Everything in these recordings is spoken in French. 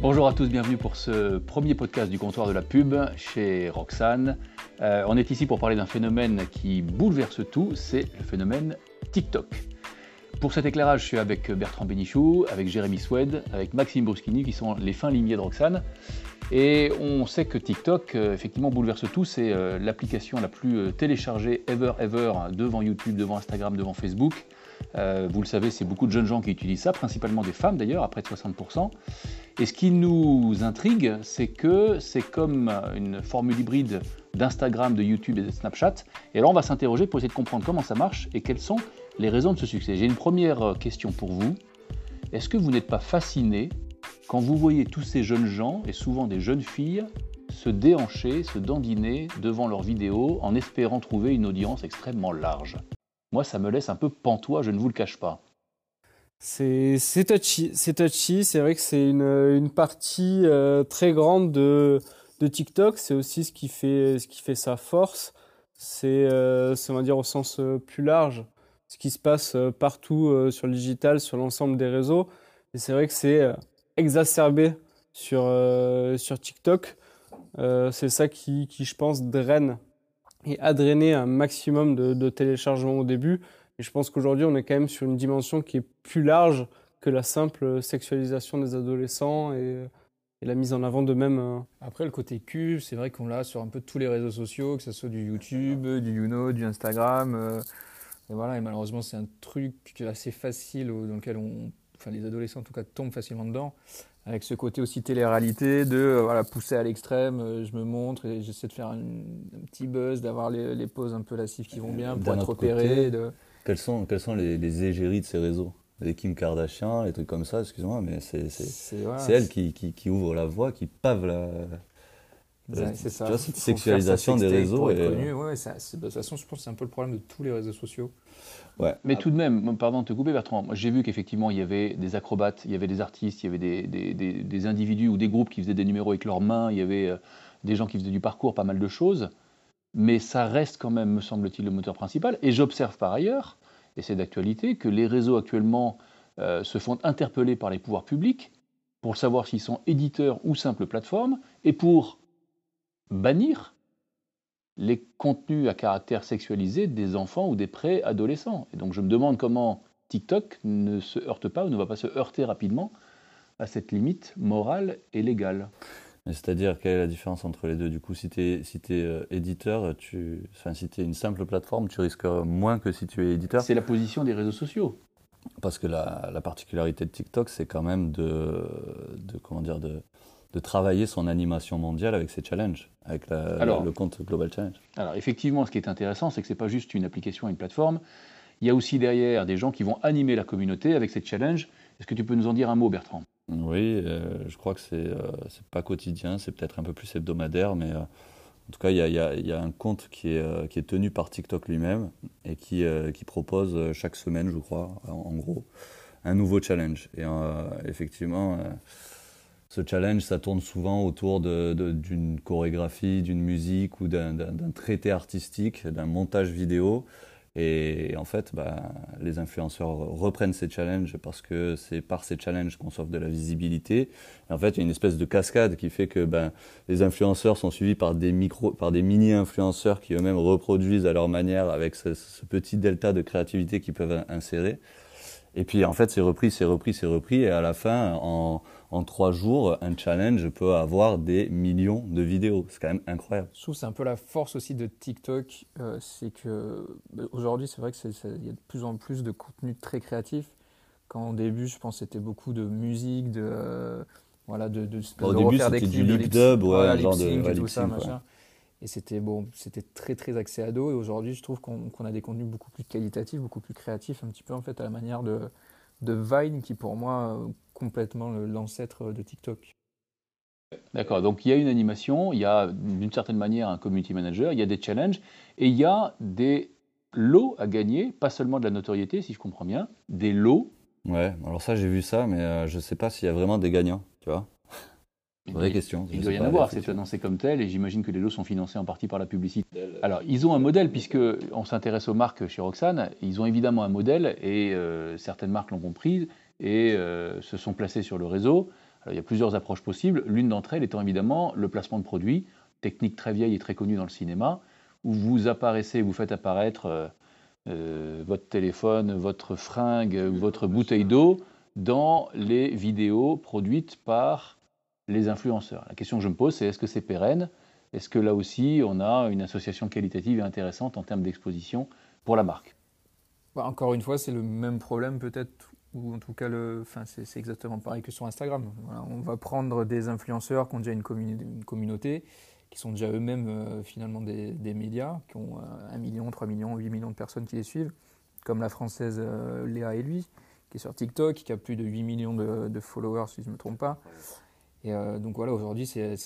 Bonjour à tous, bienvenue pour ce premier podcast du comptoir de la pub chez Roxane. Euh, on est ici pour parler d'un phénomène qui bouleverse tout, c'est le phénomène TikTok. Pour cet éclairage, je suis avec Bertrand Bénichou, avec Jérémy Swed, avec Maxime Bruschini, qui sont les fins limiers de Roxane. Et on sait que TikTok, euh, effectivement, bouleverse tout. C'est euh, l'application la plus téléchargée ever, ever, devant YouTube, devant Instagram, devant Facebook. Vous le savez, c'est beaucoup de jeunes gens qui utilisent ça, principalement des femmes d'ailleurs, à près de 60%. Et ce qui nous intrigue, c'est que c'est comme une formule hybride d'Instagram, de YouTube et de Snapchat. Et alors on va s'interroger pour essayer de comprendre comment ça marche et quelles sont les raisons de ce succès. J'ai une première question pour vous. Est-ce que vous n'êtes pas fasciné quand vous voyez tous ces jeunes gens, et souvent des jeunes filles, se déhancher, se dandiner devant leurs vidéos en espérant trouver une audience extrêmement large? Moi, ça me laisse un peu pantois, je ne vous le cache pas. C'est touchy, c'est touchy. C'est vrai que c'est une, partie euh, très grande de, TikTok. C'est aussi ce qui fait sa force. C'est euh, on va dire au sens euh, plus large ce qui se passe euh, partout sur le digital, sur l'ensemble des réseaux. Et c'est vrai que c'est exacerbé sur TikTok. c'est ça qui je pense draine et a drainé un maximum de, de téléchargements au début et je pense qu'aujourd'hui, on est quand même sur une dimension qui est plus large que la simple sexualisation des adolescents et, la mise en avant de même. Euh, Après, le côté cul, c'est vrai qu'on l'a sur un peu tous les réseaux sociaux, que ce soit du YouTube, du YouNo, du Instagram. Euh, et voilà, et malheureusement, c'est un truc assez facile dans lequel on, enfin, les adolescents en tout cas tombent facilement dedans avec ce côté aussi télé-réalité de euh, voilà, pousser à l'extrême, je me montre et j'essaie de faire un, petit buzz, d'avoir les, les, poses un peu lascives qui vont bien pour être repéré. De... Quels sont, quels sont les, les égéries de ces réseaux? Les Kim Kardashian, les trucs comme ça, excuse-moi, mais c'est c'est elle qui, qui, qui, ouvre la voie, qui pave la. C'est ça. Tu vois, cette sexualisation des réseaux. Et... Connu, ouais, de toute façon, je pense que c'est un peu le problème de tous les réseaux sociaux. Ouais. Mais tout de même, pardon de te couper Bertrand, j'ai vu qu'effectivement il y avait des acrobates, il y avait des artistes, il y avait des, des, des, des, individus ou des groupes qui faisaient des numéros avec leurs mains, il y avait euh, des gens qui faisaient du parcours, pas mal de choses mais ça reste quand même, me semble-t-il, le moteur principal. Et j'observe par ailleurs, et c'est d'actualité, que les réseaux actuellement euh, se font interpeller par les pouvoirs publics pour savoir s'ils sont éditeurs ou simples plateformes, et pour bannir les contenus à caractère sexualisé des enfants ou des préadolescents. Et donc je me demande comment TikTok ne se heurte pas ou ne va pas se heurter rapidement à cette limite morale et légale. C'est-à-dire, quelle est la différence entre les deux? Du coup, si tu es, si es euh, éditeur, tu, enfin, si tu es une simple plateforme, tu risques moins que si tu es éditeur. C'est la position des réseaux sociaux. Parce que la, la particularité de TikTok, c'est quand même de, de, comment dire, de, de travailler son animation mondiale avec ses challenges, avec le compte Global Challenge. Alors, effectivement, ce qui est intéressant, c'est que ce n'est pas juste une application, une plateforme. Il y a aussi derrière des gens qui vont animer la communauté avec ces challenges. Est-ce que tu peux nous en dire un mot, Bertrand? Oui, euh, je crois que c'est n'est euh, pas quotidien, c'est peut-être un peu plus hebdomadaire, mais euh, en tout cas, il y a, y a, un compte qui est, qui est tenu par TikTok lui-même et qui, qui propose chaque semaine, je crois, en, gros, un nouveau challenge. Et effectivement, ce challenge, ça tourne souvent autour d'une chorégraphie, d'une musique ou d'un traité artistique, d'un montage vidéo. Et en fait, bah, les influenceurs reprennent ces challenges parce que c'est par ces challenges qu'on s'offre de la visibilité. Et en fait, il y a une espèce de cascade qui fait que ben, les influenceurs sont suivis par des, des mini-influenceurs qui eux-mêmes reproduisent à leur manière avec ce, ce petit delta de créativité qu'ils peuvent insérer. Et puis en fait, c'est repris, c'est repris, c'est repris. Et à la fin, en, en trois jours, un challenge peut avoir des millions de vidéos. C'est quand même incroyable. Je trouve que c'est un peu la force aussi de TikTok. Euh, c'est que bah, aujourd'hui, c'est vrai qu'il y a de plus en plus de contenu très créatif. Quand au début, je pense que c'était beaucoup de musique, de. Euh, voilà, de, de, au début, c'était du lip dub, ouais, genre de tout ça, machin. Et c'était bon, c'était très très axé ado. Et aujourd'hui, je trouve qu'on a des contenus beaucoup plus qualitatifs, beaucoup plus créatifs, un petit peu en fait à la manière de, de Vine, qui pour moi complètement l'ancêtre de TikTok. D'accord, donc il y a une animation, il y a d'une certaine manière un community manager, il y a des challenges et il y a des lots à gagner, pas seulement de la notoriété, si je comprends bien, des lots. Ouais, alors ça j'ai vu ça, mais euh, je ne sais pas s'il y a vraiment des gagnants, tu vois. Vraie question. Il doit y en avoir, c'est annoncé comme tel, et j'imagine que les lots sont financés en partie par la publicité. Alors, ils ont un modèle, puisque on s'intéresse aux marques chez Roxane, ils ont évidemment un modèle, et euh, certaines marques l'ont compris, et euh, se sont placées sur le réseau il y a plusieurs approches possibles. L'une d'entre elles étant évidemment le placement de produits, technique très vieille et très connue dans le cinéma, où vous apparaissez, vous faites apparaître euh, euh, votre téléphone, votre fringue, votre bouteille d'eau dans les vidéos produites par les influenceurs. La question que je me pose, c'est est-ce que c'est pérenne? Est-ce que là aussi, on a une association qualitative et intéressante en termes d'exposition pour la marque? Bah, Encore une fois, c'est le même problème peut-être, ou en tout cas, le, c'est exactement pareil que sur Instagram. on va prendre des influenceurs qui ont déjà une, une communauté, qui sont déjà eux-mêmes euh, finalement des, médias, qui ont 1 euh, million, 3 millions, 8 millions de personnes qui les suivent, comme la française euh, Léa et lui, qui est sur TikTok, qui a plus de 8 millions de, followers, si je ne me trompe pas. Et donc voilà, aujourd'hui, c'est,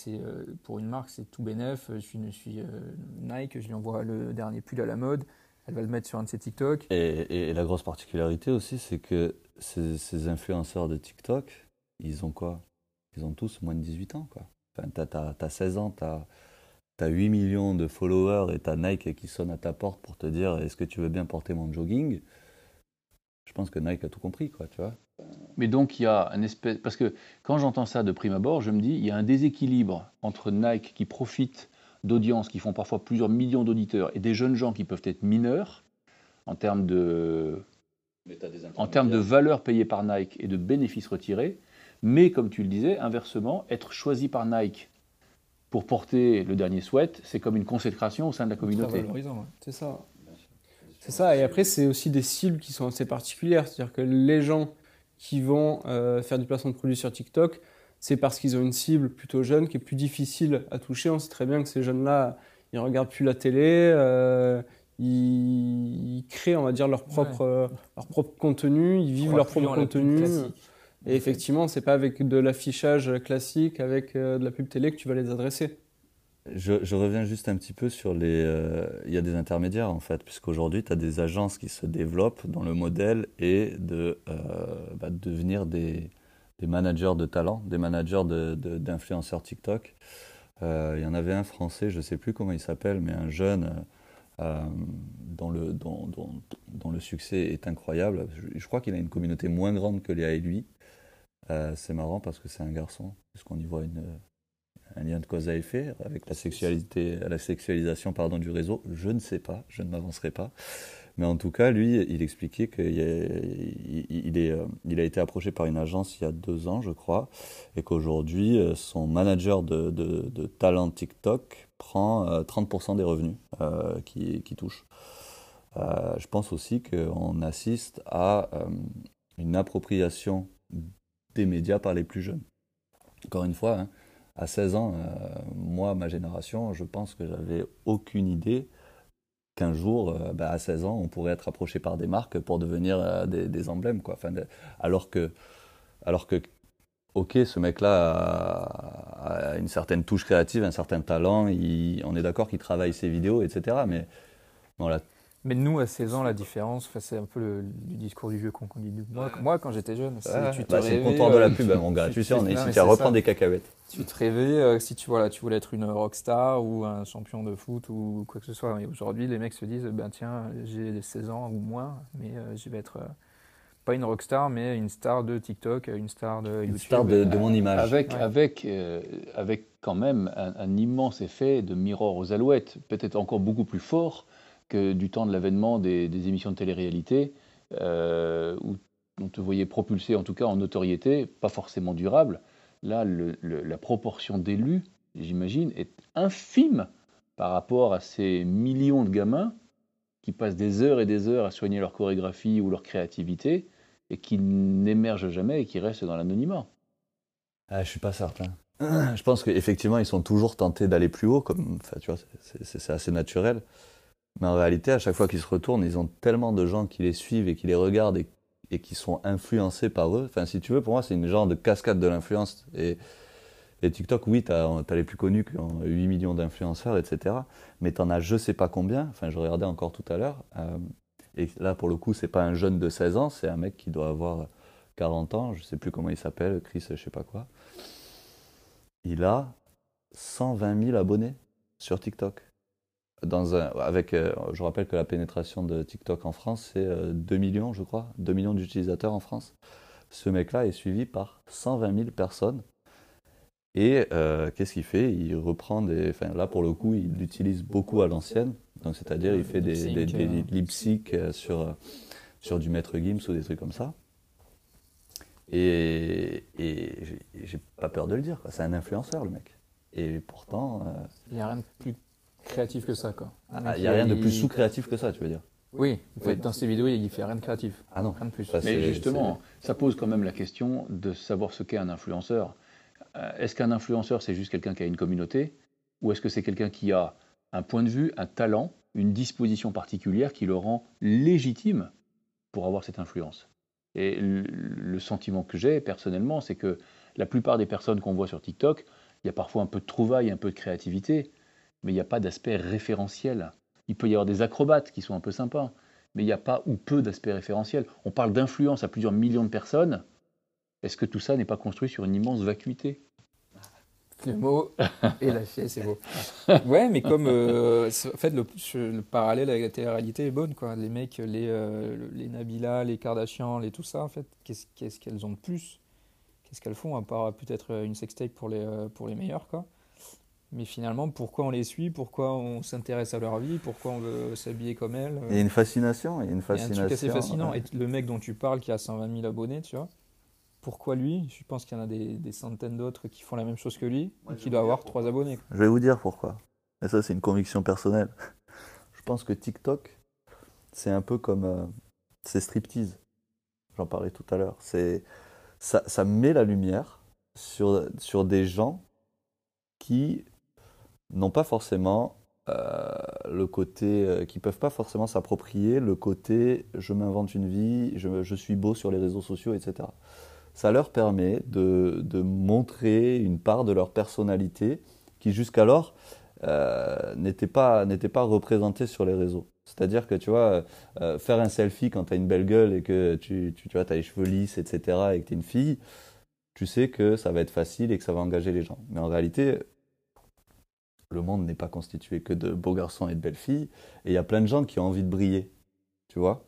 pour une marque, c'est tout bénef. Je suis, je suis Nike, je lui envoie le dernier pull à la mode, elle va le mettre sur un de ses TikTok. Et, la grosse particularité aussi, c'est que ces, influenceurs de TikTok, ils ont quoi? Ils ont tous moins de 18 ans, quoi. Enfin, tu as, 16 ans, tu as, 8 millions de followers et tu as Nike qui sonne à ta porte pour te dire est-ce que tu veux bien porter mon jogging? Je pense que Nike a tout compris, quoi, tu vois. Mais donc il y a un espèce. Parce que quand j'entends ça de prime abord, je me dis il y a un déséquilibre entre Nike qui profite d'audiences qui font parfois plusieurs millions d'auditeurs et des jeunes gens qui peuvent être mineurs en termes de, en termes de valeur payée par Nike et de bénéfices retirés. Mais comme tu le disais, inversement, être choisi par Nike pour porter le dernier sweat, c'est comme une consécration au sein de la communauté. C'est ça. C'est ça. Et après, c'est aussi des cibles qui sont assez particulières. C'est-à-dire que les gens qui vont euh, faire du placement de produits sur TikTok, c'est parce qu'ils ont une cible plutôt jeune qui est plus difficile à toucher. On sait très bien que ces jeunes-là, ils regardent plus la télé, euh, ils, créent, on va dire, leur propre, euh, leur propre contenu, ils vivent leur propre contenu. Et effectivement, c'est pas avec de l'affichage classique, avec de la pub télé que tu vas les adresser. Je, reviens juste un petit peu sur les. Euh, il y a des intermédiaires en fait, puisqu'aujourd'hui, tu as des agences qui se développent dans le modèle et de euh, bah, devenir des, des, managers de talent, des managers d'influenceurs TikTok. Il y en avait un français, je ne sais plus comment il s'appelle, mais un jeune dont, le, succès est incroyable. Je, crois qu'il a une communauté moins grande que Léa et lui. Euh, c'est marrant parce que c'est un garçon, qu'on y voit une, un lien de cause à effet avec la sexualité, la sexualisation pardon, du réseau. Je ne sais pas, je ne m'avancerai pas. Mais en tout cas, lui, il expliquait qu'il il, est, euh, il a été approché par une agence il y a deux ans, je crois, et qu'aujourd'hui, euh, son manager de, talent TikTok prend 30% des revenus qu'il qui touche. je pense aussi qu'on assiste à une appropriation des médias par les plus jeunes. Encore une fois, hein, à 16 ans, euh, moi, ma génération, je pense que j'avais aucune idée qu'un jour, euh, bah, à 16 ans, on pourrait être approché par des marques pour devenir euh, des, emblèmes. Quoi. Alors, que, alors que, ok, ce mec-là a, une certaine touche créative, un certain talent, on est d'accord qu'il travaille ses vidéos, etc. Mais bon, là, mais nous, à 16 ans, la différence, c'est un peu le, discours du vieux con qu'on dit. Moi, moi quand j'étais jeune, tu te bah, c'est le comptoir de la pub, euh, mon gars. Tu, sais, on est ici, tu reprendre des cacahuètes. Tu te rêvais, euh, si tu, voilà, tu voulais être une rockstar ou un champion de foot ou quoi que ce soit. Et aujourd'hui, les mecs se disent, ben tiens, j'ai 16 ans ou moins, mais euh, je vais être pas une rockstar, mais une star de TikTok, une star de YouTube. Une star de, mon image. Avec, avec, avec quand même un, un, immense effet de miroir aux alouettes, peut-être encore beaucoup plus fort du temps de l'avènement des, émissions de télé-réalité, euh, où on te voyait propulsé en tout cas en notoriété, pas forcément durable. Là, la proportion d'élus, j'imagine, est infime par rapport à ces millions de gamins qui passent des heures et des heures à soigner leur chorégraphie ou leur créativité et qui n'émergent jamais et qui restent dans l'anonymat. Ah, je suis pas certain. Je pense qu'effectivement, ils sont toujours tentés d'aller plus haut, comme, tu vois, c'est assez naturel. Mais en réalité, à chaque fois qu'ils se retournent, ils ont tellement de gens qui les suivent et qui les regardent et, qui sont influencés par eux. Enfin, si tu veux, pour moi, c'est une genre de cascade de l'influence. Et, TikTok, oui, tu as, les plus connus qui ont 8 millions d'influenceurs, etc. Mais tu en as je sais pas combien. Enfin, je regardais encore tout à l'heure. Euh, et là, pour le coup, c'est pas un jeune de 16 ans, c'est un mec qui doit avoir 40 ans. Je sais plus comment il s'appelle, Chris, je sais pas quoi. Il a 120 000 abonnés sur TikTok dans un, avec, euh, je rappelle que la pénétration de TikTok en France, c'est 2 euh, millions, je crois, 2 millions d'utilisateurs en France. Ce mec-là est suivi par 120 000 personnes. Et euh, qu'est-ce qu'il fait? Il reprend des. Enfin, là, pour le coup, il l'utilise beaucoup à l'ancienne. Donc, c'est-à-dire, il fait des, des, des Lip-sync, lip sync euh, sur, sur du maître Gims ou des trucs comme ça. Et, et j'ai- pas peur de le dire, c'est un influenceur, le mec. Et pourtant, Il n'y a rien de plus créatif que ça, quoi. Il n'y a rien de plus sous-créatif que ça, tu veux dire Oui, en fait, Oui. dans ses vidéos, il fait rien de créatif. Ah non. Rien de plus. Ça, Mais justement, ça pose quand même la question de savoir ce qu'est un influenceur. Euh, Est-ce qu'un influenceur, c'est juste quelqu'un qui a une communauté Ou est-ce que c'est quelqu'un qui a un point de vue, un talent, une disposition particulière qui le rend légitime pour avoir cette influence? Et le- le sentiment que j'ai personnellement, c'est que la plupart des personnes qu'on voit sur TikTok, il y a parfois un peu de trouvaille, un peu de créativité, mais il n'y a pas d'aspect référentiel. Il peut y avoir des acrobates qui sont un peu sympas, mais il n'y a pas ou peu d'aspect référentiel. On parle d'influence à plusieurs millions de personnes. Est-ce que tout ça n'est pas construit sur une immense vacuité? Le mot est lâché, c'est beau. Ouais, mais comme euh, en fait le, le parallèle avec la télé-réalité est bonne quoi. Les mecs, les euh, les Nabila, les Kardashian, les tout ça en fait, qu'est-ce qu'est-ce qu'elles ont de plus? Qu'est-ce qu'elles font à part peut-être une sextape pour les euh, pour les meilleurs quoi? Mais finalement, pourquoi on les suit? Pourquoi on s'intéresse à leur vie? Pourquoi on veut s'habiller comme elles? Il y a une fascination, il y a une Il y a un fascination. truc assez fascinant. ouais. Et le mec dont tu parles qui a 120 000 abonnés, tu vois, pourquoi lui? Je pense qu'il y en a des, des centaines d'autres qui font la même chose que lui et qui doit avoir trois abonnés. quoi. Je vais vous dire pourquoi. Et ça, c'est une conviction personnelle. Je pense que TikTok, c'est un peu comme. euh, c'est striptease. J'en parlais tout à l'heure. C'est, ça, ça met la lumière sur, sur des gens qui n'ont pas forcément euh, le côté. euh, qui peuvent pas forcément s'approprier le côté je m'invente une vie, je, je suis beau sur les réseaux sociaux, etc. Ça leur permet de, de montrer une part de leur personnalité qui jusqu'alors euh, n'était pas, pas représentée sur les réseaux. C'est-à-dire que tu vois, euh, faire un selfie quand tu as une belle gueule et que tu, tu, tu vois, as les cheveux lisses, etc., et que tu es une fille, tu sais que ça va être facile et que ça va engager les gens. Mais en réalité, le monde n'est pas constitué que de beaux garçons et de belles filles, et il y a plein de gens qui ont envie de briller, tu vois.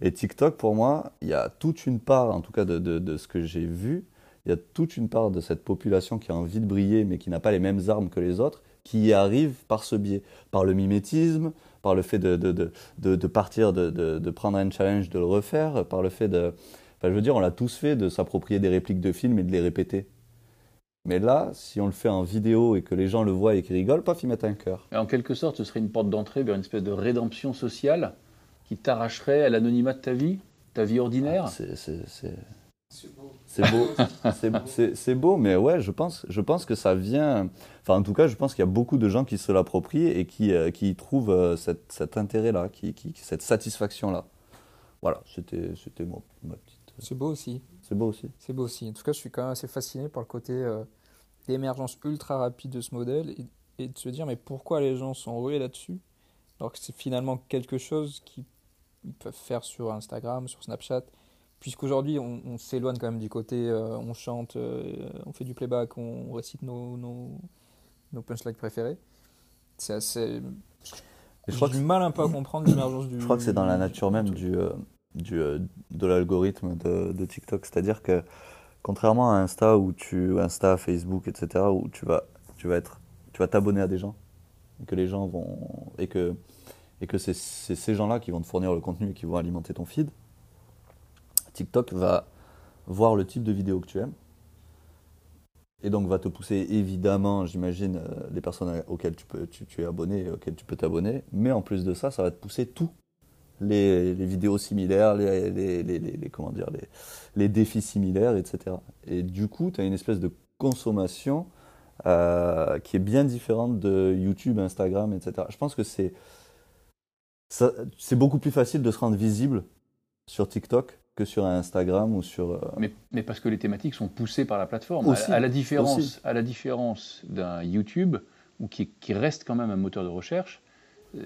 Et TikTok, pour moi, il y a toute une part, en tout cas de, ce que j'ai vu, il y a toute une part de cette population qui a envie de briller, mais qui n'a pas les mêmes armes que les autres, qui y arrive par ce biais, par le mimétisme, par le fait de, de, de, partir, de prendre un challenge, de le refaire, par le fait de... Enfin, je veux dire, on l'a tous fait, de s'approprier des répliques de films et de les répéter. Mais là, si on le fait en vidéo et que les gens le voient et qu'ils rigolent, paf, ils mettent un cœur. Et En quelque sorte, ce serait une porte d'entrée vers une espèce de rédemption sociale qui t'arracherait à l'anonymat de ta vie, ta vie ordinaire. C'est c'est- c'est- c'est beau. C'est- c'est- C'est beau, mais ouais, je pense, je pense que ça vient. Enfin, en tout cas, je pense qu'il y a beaucoup de gens qui se l'approprient et qui, euh, qui trouvent euh, cet, cet intérêt-là, qui, qui- cette satisfaction-là. Voilà, c'était c'était mon- ma petite. C'est beau aussi. C'est beau aussi. C'est beau aussi. En tout cas, je suis quand même assez fasciné par le côté euh, d'émergence ultra rapide de ce modèle et, et de se dire mais pourquoi les gens sont rués là-dessus? Alors que c'est finalement quelque chose qu'ils ils peuvent faire sur Instagram, sur Snapchat. Puisqu'aujourd'hui, on, on s'éloigne quand même du côté euh, on chante, euh, on fait du playback, on récite nos, nos, nos punchlines préférés. C'est assez. Je crois du mal un peu à comprendre l'émergence du. Je crois que c'est dans la nature même du euh, du, de l'algorithme de, de TikTok. C'est-à-dire que, contrairement à Insta, où tu, Insta, Facebook, etc., où tu vas, être, tu vas t'abonner à des gens, et que les gens vont, et que, c'est ces gens-là qui vont te fournir le contenu et qui vont alimenter ton feed. TikTok va voir le type de vidéo que tu aimes. Et donc va te pousser évidemment, j'imagine, euh, les personnes auxquelles tu, peux, tu, tu es abonné, auxquelles tu peux t'abonner. Mais en plus de ça, ça va te pousser tout les, les vidéos similaires, les, les, comment dire, les, défis similaires, etc. Et du coup, tu as une espèce de consommation euh, qui est bien différente de YouTube, Instagram, etc. Je pense que c'est beaucoup plus facile de se rendre visible sur TikTok que sur Instagram ou sur... euh, Mais, mais parce que les thématiques sont poussées par la plateforme. Aussi, à, à la différence, aussi. à la différence d'un YouTube, ou qui, qui reste quand même un moteur de recherche.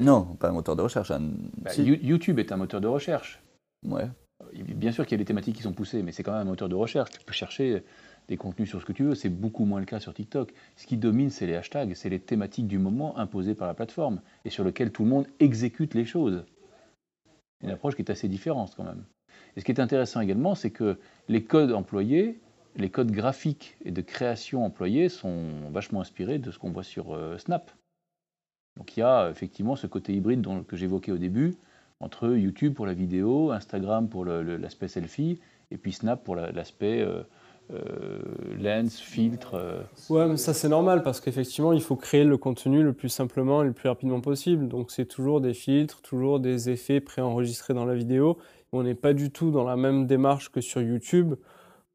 Non, pas un moteur de recherche. Un... bah, si. YouTube est un moteur de recherche. Ouais. Bien sûr qu'il y a des thématiques qui sont poussées, mais c'est quand même un moteur de recherche. Tu peux chercher des contenus sur ce que tu veux. C'est beaucoup moins le cas sur TikTok. Ce qui domine, c'est les hashtags, c'est les thématiques du moment imposées par la plateforme et sur lesquelles tout le monde exécute les choses. Une approche qui est assez différente quand même. Et ce qui est intéressant également, c'est que les codes employés, les codes graphiques et de création employés sont vachement inspirés de ce qu'on voit sur euh, Snap. Donc il y a effectivement ce côté hybride que j'évoquais au début, entre YouTube pour la vidéo, Instagram pour l'aspect selfie, et puis Snap pour l'aspect euh, euh, lens, filtre. Ouais, mais ça c'est normal parce qu'effectivement il faut créer le contenu le plus simplement et le plus rapidement possible. Donc c'est toujours des filtres, toujours des effets préenregistrés dans la vidéo. On n'est pas du tout dans la même démarche que sur YouTube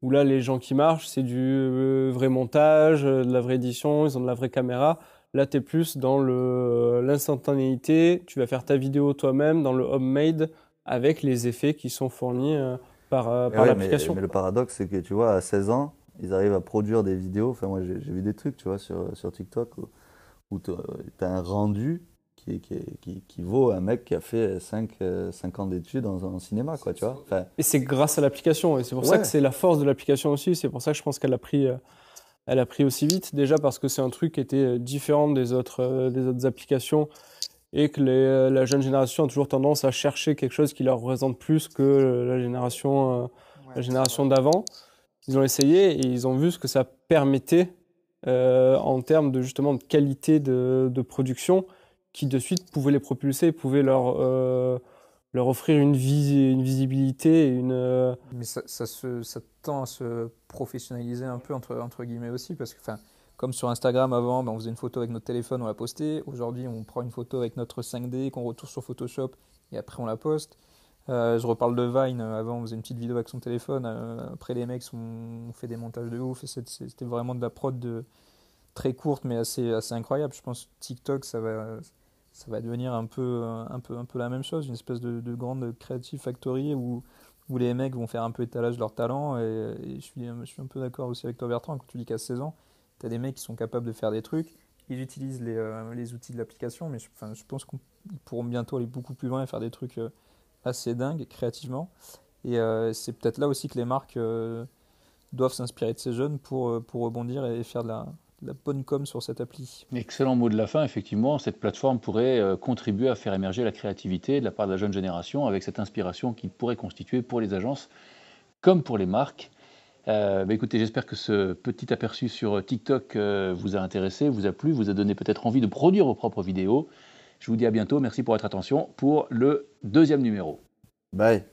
où là, les gens qui marchent, c'est du euh, vrai montage, euh, de la vraie édition, ils ont de la vraie caméra. Là, tu es plus dans euh, l'instantanéité, tu vas faire ta vidéo toi-même dans le homemade avec les effets qui sont fournis par, par l'application. Mais, le paradoxe, c'est que tu vois, à 16 ans, ils arrivent à produire des vidéos. Enfin, moi, j'ai vu des trucs, tu vois, sur, sur TikTok où, où tu as un rendu qui, qui, vaut un mec qui a fait 5, euh, ans d'études en, cinéma, quoi, tu vois. et c'est grâce à l'application, et c'est pour ça que c'est la force de l'application aussi, c'est pour ça que je pense qu'elle a pris... Euh, elle a pris aussi vite, déjà parce que c'est un truc qui était euh, différent des autres, des autres applications et que la jeune génération a toujours tendance à chercher quelque chose qui leur représente plus que la génération, la génération d'avant. Ils ont essayé et ils ont vu ce que ça permettait en termes de justement de qualité de, de production qui de suite pouvaient les propulser, pouvaient leur, euh, leur offrir une, une visibilité. Une, euh, Mais ça, se, ça, tend à se professionnaliser un peu, entre, entre guillemets aussi, parce que comme sur Instagram avant, ben, on faisait une photo avec notre téléphone, on la postait. Aujourd'hui, on prend une photo avec notre 5D qu'on retourne sur Photoshop et après on la poste. Euh, je reparle de Vine. Avant, on faisait une petite vidéo avec son téléphone. après, les mecs ont fait des montages de ouf. C'était vraiment de la prod de, très courte, mais assez, assez incroyable. Je pense TikTok, ça va, ça va devenir un peu, un peu, un peu la même chose, une espèce de, grande creative factory où, où les mecs vont faire un peu étalage de leur talent. Et, je, suis, je suis un peu d'accord aussi avec toi, Bertrand, quand tu dis qu'à 16 ans, tu as des mecs qui sont capables de faire des trucs. Ils utilisent les, euh, les outils de l'application, mais je, enfin, je pense qu'ils pourront bientôt aller beaucoup plus loin et faire des trucs euh, assez dingues créativement. Et euh, c'est peut-être là aussi que les marques doivent s'inspirer de ces jeunes pour, pour rebondir et faire de la, la bonne com sur cette appli. Excellent mot de la fin, effectivement. Cette plateforme pourrait euh, contribuer à faire émerger la créativité de la part de la jeune génération avec cette inspiration qu'il pourrait constituer pour les agences comme pour les marques. Euh, bah, écoutez, j'espère que ce petit aperçu sur TikTok euh, vous a intéressé, vous a plu, vous a donné peut-être envie de produire vos propres vidéos. Je vous dis à bientôt. Merci pour votre attention pour le deuxième numéro. Bye.